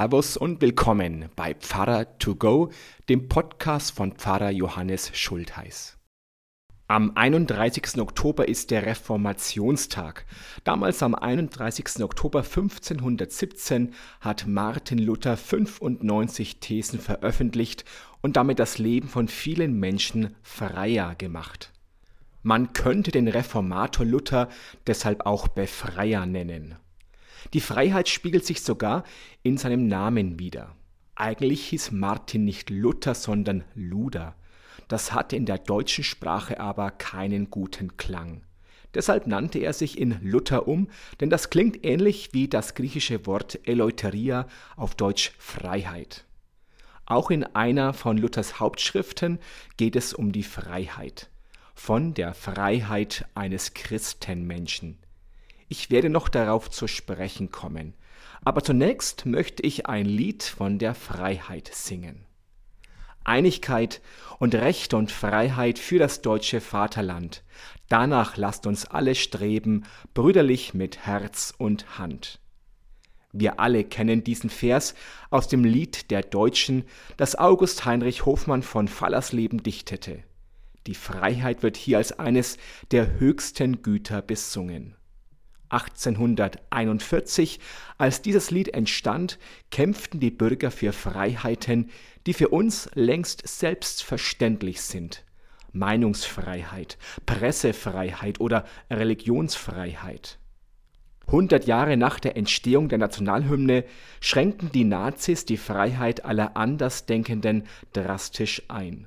Servus und willkommen bei Pfarrer to go, dem Podcast von Pfarrer Johannes Schultheiß. Am 31. Oktober ist der Reformationstag. Damals am 31. Oktober 1517 hat Martin Luther 95 Thesen veröffentlicht und damit das Leben von vielen Menschen freier gemacht. Man könnte den Reformator Luther deshalb auch Befreier nennen. Die Freiheit spiegelt sich sogar in seinem Namen wider. Eigentlich hieß Martin nicht Luther, sondern Luder. Das hatte in der deutschen Sprache aber keinen guten Klang. Deshalb nannte er sich in Luther um, denn das klingt ähnlich wie das griechische Wort Eleuteria auf Deutsch Freiheit. Auch in einer von Luthers Hauptschriften geht es um die Freiheit. Von der Freiheit eines Christenmenschen. Ich werde noch darauf zu sprechen kommen. Aber zunächst möchte ich ein Lied von der Freiheit singen. Einigkeit und Recht und Freiheit für das deutsche Vaterland. Danach lasst uns alle streben, brüderlich mit Herz und Hand. Wir alle kennen diesen Vers aus dem Lied der Deutschen, das August Heinrich Hofmann von Fallersleben dichtete. Die Freiheit wird hier als eines der höchsten Güter besungen. 1841, als dieses Lied entstand, kämpften die Bürger für Freiheiten, die für uns längst selbstverständlich sind. Meinungsfreiheit, Pressefreiheit oder Religionsfreiheit. Hundert Jahre nach der Entstehung der Nationalhymne schränkten die Nazis die Freiheit aller Andersdenkenden drastisch ein.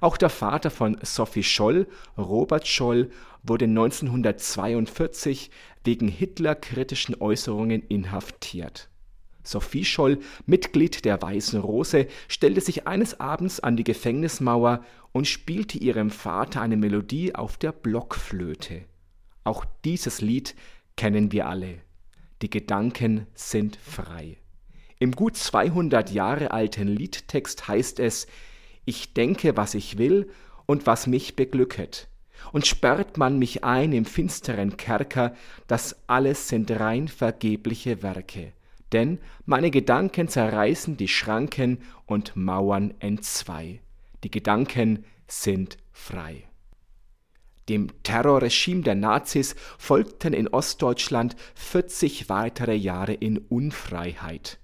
Auch der Vater von Sophie Scholl, Robert Scholl, wurde 1942 wegen hitlerkritischen Äußerungen inhaftiert. Sophie Scholl, Mitglied der Weißen Rose, stellte sich eines Abends an die Gefängnismauer und spielte ihrem Vater eine Melodie auf der Blockflöte. Auch dieses Lied kennen wir alle. Die Gedanken sind frei. Im gut 200 Jahre alten Liedtext heißt es, ich denke, was ich will und was mich beglücket. Und sperrt man mich ein im finsteren Kerker, das alles sind rein vergebliche Werke. Denn meine Gedanken zerreißen die Schranken und Mauern entzwei. Die Gedanken sind frei. Dem Terrorregime der Nazis folgten in Ostdeutschland 40 weitere Jahre in Unfreiheit.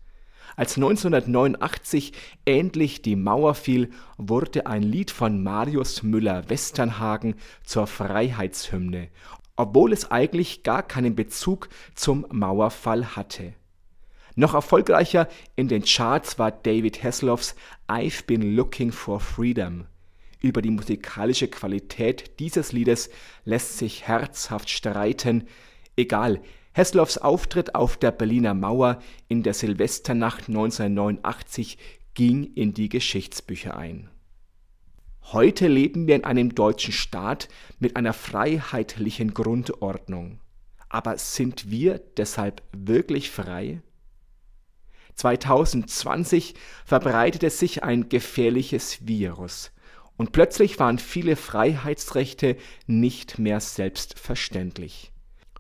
Als 1989 endlich die Mauer fiel, wurde ein Lied von Marius Müller-Westernhagen zur Freiheitshymne, obwohl es eigentlich gar keinen Bezug zum Mauerfall hatte. Noch erfolgreicher in den Charts war David Hasselhoffs I've Been Looking for Freedom. Über die musikalische Qualität dieses Liedes lässt sich herzhaft streiten. Egal, Hessloffs Auftritt auf der Berliner Mauer in der Silvesternacht 1989 ging in die Geschichtsbücher ein. Heute leben wir in einem deutschen Staat mit einer freiheitlichen Grundordnung. Aber sind wir deshalb wirklich frei? 2020 verbreitete sich ein gefährliches Virus und plötzlich waren viele Freiheitsrechte nicht mehr selbstverständlich.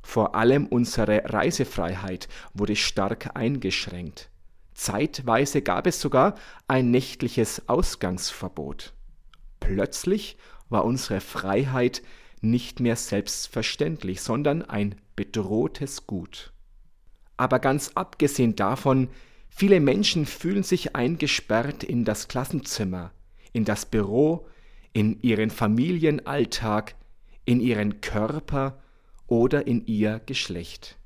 Vor allem unsere Reisefreiheit wurde stark eingeschränkt. Zeitweise gab es sogar ein nächtliches Ausgangsverbot. Plötzlich war unsere Freiheit nicht mehr selbstverständlich, sondern ein bedrohtes Gut. Aber ganz abgesehen davon, viele Menschen fühlen sich eingesperrt in das Klassenzimmer, in das Büro, in ihren Familienalltag, in ihren Körper oder in ihr Geschlecht.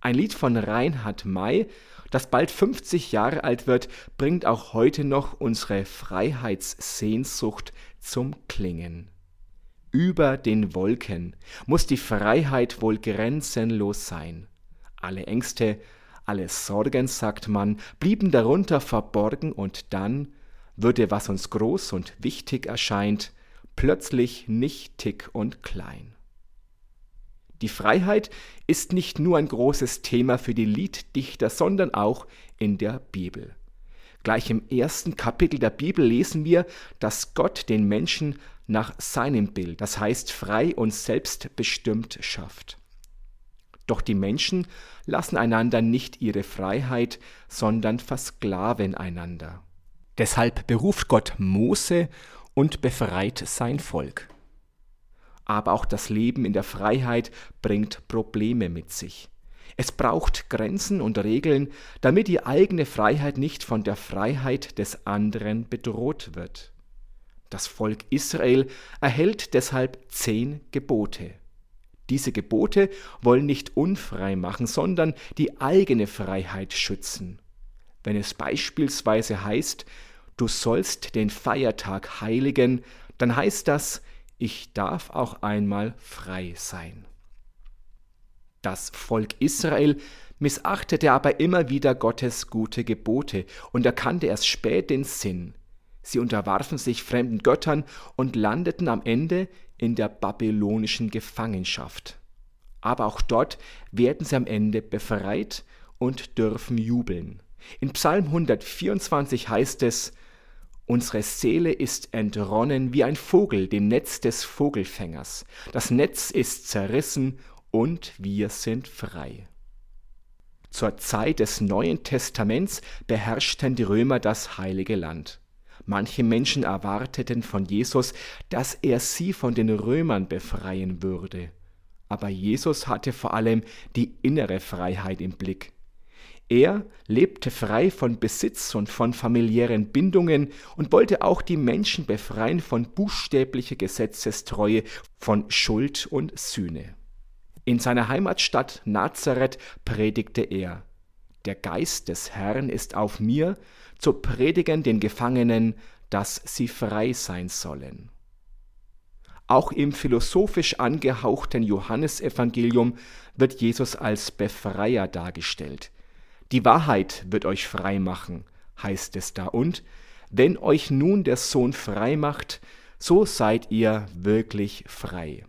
Ein Lied von Reinhard May, das bald 50 Jahre alt wird, bringt auch heute noch unsere Freiheitssehnsucht zum Klingen. Über den Wolken muss die Freiheit wohl grenzenlos sein. Alle Ängste, alle Sorgen, sagt man, blieben darunter verborgen und dann würde, was uns groß und wichtig erscheint, plötzlich nichtig und klein. Die Freiheit ist nicht nur ein großes Thema für die Lieddichter, sondern auch in der Bibel. Gleich im ersten Kapitel der Bibel lesen wir, dass Gott den Menschen nach seinem Bild, das heißt frei und selbstbestimmt schafft. Doch die Menschen lassen einander nicht ihre Freiheit, sondern versklaven einander. Deshalb beruft Gott Mose und befreit sein Volk. Aber auch das Leben in der Freiheit bringt Probleme mit sich. Es braucht Grenzen und Regeln, damit die eigene Freiheit nicht von der Freiheit des anderen bedroht wird. Das Volk Israel erhält deshalb zehn Gebote. Diese Gebote wollen nicht unfrei machen, sondern die eigene Freiheit schützen. Wenn es beispielsweise heißt, du sollst den Feiertag heiligen, dann heißt das, ich darf auch einmal frei sein. Das Volk Israel missachtete aber immer wieder Gottes gute Gebote und erkannte erst spät den Sinn. Sie unterwarfen sich fremden Göttern und landeten am Ende in der babylonischen Gefangenschaft. Aber auch dort werden sie am Ende befreit und dürfen jubeln. In Psalm 124 heißt es, Unsere Seele ist entronnen wie ein Vogel dem Netz des Vogelfängers. Das Netz ist zerrissen und wir sind frei. Zur Zeit des Neuen Testaments beherrschten die Römer das heilige Land. Manche Menschen erwarteten von Jesus, dass er sie von den Römern befreien würde. Aber Jesus hatte vor allem die innere Freiheit im Blick. Er lebte frei von Besitz und von familiären Bindungen und wollte auch die Menschen befreien von buchstäblicher Gesetzestreue, von Schuld und Sühne. In seiner Heimatstadt Nazareth predigte er Der Geist des Herrn ist auf mir, zu predigen den Gefangenen, dass sie frei sein sollen. Auch im philosophisch angehauchten Johannesevangelium wird Jesus als Befreier dargestellt. Die Wahrheit wird euch frei machen, heißt es da, und wenn euch nun der Sohn frei macht, so seid ihr wirklich frei.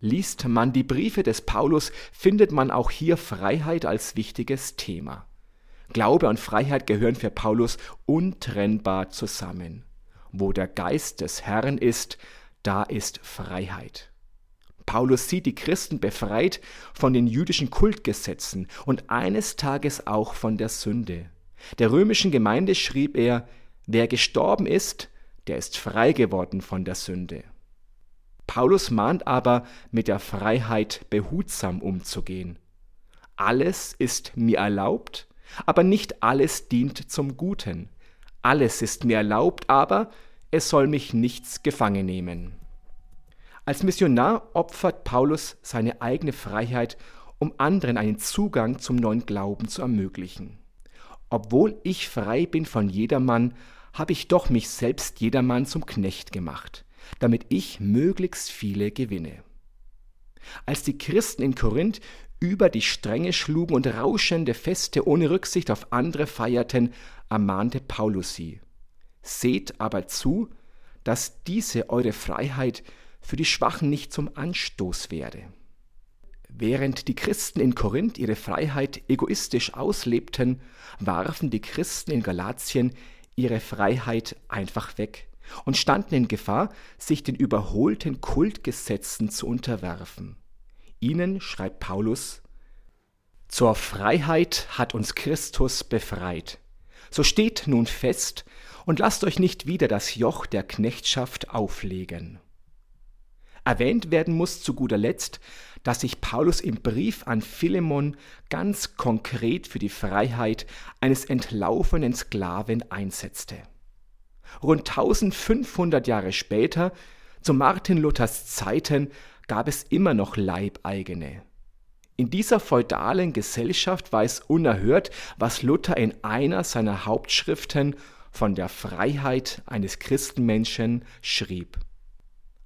Liest man die Briefe des Paulus, findet man auch hier Freiheit als wichtiges Thema. Glaube und Freiheit gehören für Paulus untrennbar zusammen. Wo der Geist des Herrn ist, da ist Freiheit. Paulus sieht die Christen befreit von den jüdischen Kultgesetzen und eines Tages auch von der Sünde. Der römischen Gemeinde schrieb er, wer gestorben ist, der ist frei geworden von der Sünde. Paulus mahnt aber, mit der Freiheit behutsam umzugehen. Alles ist mir erlaubt, aber nicht alles dient zum Guten. Alles ist mir erlaubt, aber es soll mich nichts gefangen nehmen. Als Missionar opfert Paulus seine eigene Freiheit, um anderen einen Zugang zum neuen Glauben zu ermöglichen. Obwohl ich frei bin von jedermann, habe ich doch mich selbst jedermann zum Knecht gemacht, damit ich möglichst viele gewinne. Als die Christen in Korinth über die Stränge schlugen und rauschende Feste ohne Rücksicht auf andere feierten, ermahnte Paulus sie. Seht aber zu, dass diese eure Freiheit für die Schwachen nicht zum Anstoß werde. Während die Christen in Korinth ihre Freiheit egoistisch auslebten, warfen die Christen in Galatien ihre Freiheit einfach weg und standen in Gefahr, sich den überholten Kultgesetzen zu unterwerfen. Ihnen schreibt Paulus, Zur Freiheit hat uns Christus befreit. So steht nun fest und lasst euch nicht wieder das Joch der Knechtschaft auflegen. Erwähnt werden muss zu guter Letzt, dass sich Paulus im Brief an Philemon ganz konkret für die Freiheit eines entlaufenen Sklaven einsetzte. Rund 1500 Jahre später, zu Martin Luthers Zeiten, gab es immer noch Leibeigene. In dieser feudalen Gesellschaft war es unerhört, was Luther in einer seiner Hauptschriften von der Freiheit eines Christenmenschen schrieb.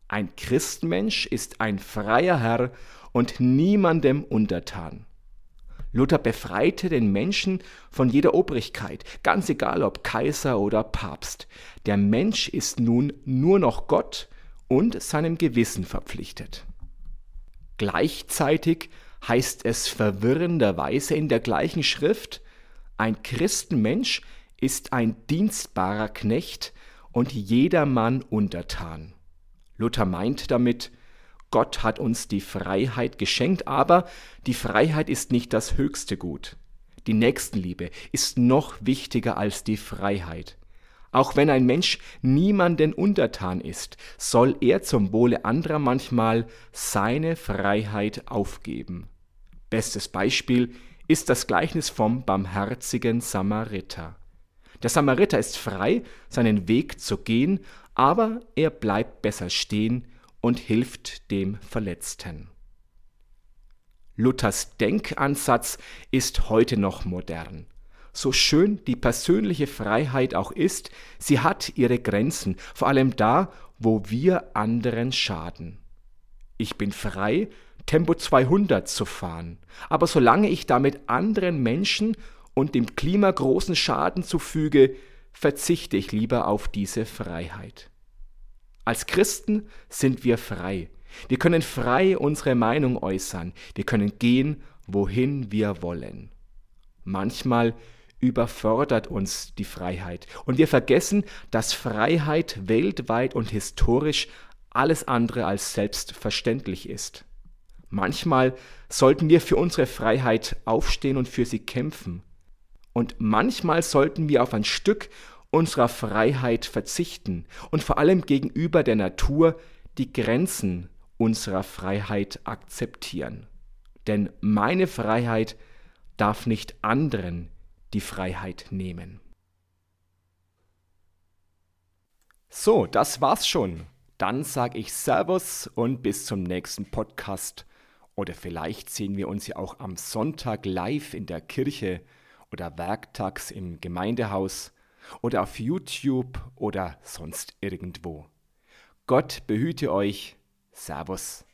Ein Christenmensch ist ein freier Herr und niemandem untertan. Luther befreite den Menschen von jeder Obrigkeit, ganz egal ob Kaiser oder Papst. Der Mensch ist nun nur noch Gott und seinem Gewissen verpflichtet. Gleichzeitig heißt es verwirrenderweise in der gleichen Schrift, ein Christenmensch ist ein dienstbarer Knecht und jedermann untertan. Luther meint damit, Gott hat uns die Freiheit geschenkt, aber die Freiheit ist nicht das höchste Gut. Die Nächstenliebe ist noch wichtiger als die Freiheit. Auch wenn ein Mensch niemanden untertan ist, soll er zum Wohle anderer manchmal seine Freiheit aufgeben. Bestes Beispiel ist das Gleichnis vom barmherzigen Samariter. Der Samariter ist frei, seinen Weg zu gehen, aber er bleibt besser stehen und hilft dem Verletzten. Luthers Denkansatz ist heute noch modern. So schön die persönliche Freiheit auch ist, sie hat ihre Grenzen, vor allem da, wo wir anderen schaden. Ich bin frei, Tempo 200 zu fahren, aber solange ich damit anderen Menschen und dem Klima großen Schaden zufüge, verzichte ich lieber auf diese Freiheit. Als Christen sind wir frei. Wir können frei unsere Meinung äußern. Wir können gehen, wohin wir wollen. Manchmal überfordert uns die Freiheit und wir vergessen, dass Freiheit weltweit und historisch alles andere als selbstverständlich ist. Manchmal sollten wir für unsere Freiheit aufstehen und für sie kämpfen. Und manchmal sollten wir auf ein Stück unserer Freiheit verzichten und vor allem gegenüber der Natur die Grenzen unserer Freiheit akzeptieren. Denn meine Freiheit darf nicht anderen die Freiheit nehmen. So, das war's schon. Dann sage ich Servus und bis zum nächsten Podcast. Oder vielleicht sehen wir uns ja auch am Sonntag live in der Kirche oder werktags im Gemeindehaus oder auf YouTube oder sonst irgendwo. Gott behüte euch. Servus.